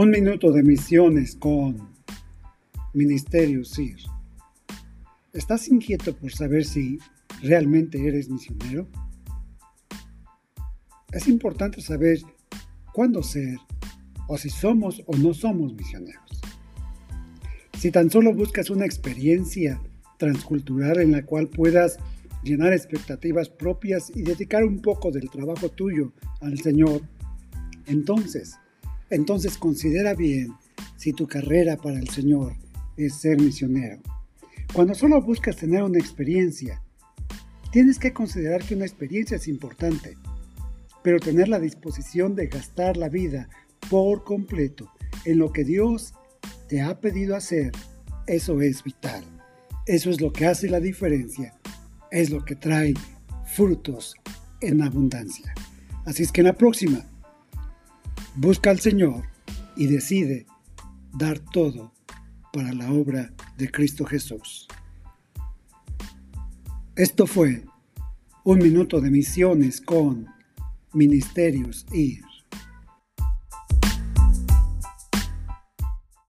Un minuto de misiones con Ministerio SIR. ¿Estás inquieto por saber si realmente eres misionero? Es importante saber cuándo ser o si somos o no somos misioneros. Si tan solo buscas una experiencia transcultural en la cual puedas llenar expectativas propias y dedicar un poco del trabajo tuyo al Señor, entonces, entonces considera bien si tu carrera para el Señor es ser misionero. Cuando solo buscas tener una experiencia, tienes que considerar que una experiencia es importante, pero tener la disposición de gastar la vida por completo en lo que Dios te ha pedido hacer, eso es vital. Eso es lo que hace la diferencia, es lo que trae frutos en abundancia. Así es que en la próxima, busca al Señor y decide dar todo para la obra de Cristo Jesús. Esto fue un minuto de misiones con Ministerios IR.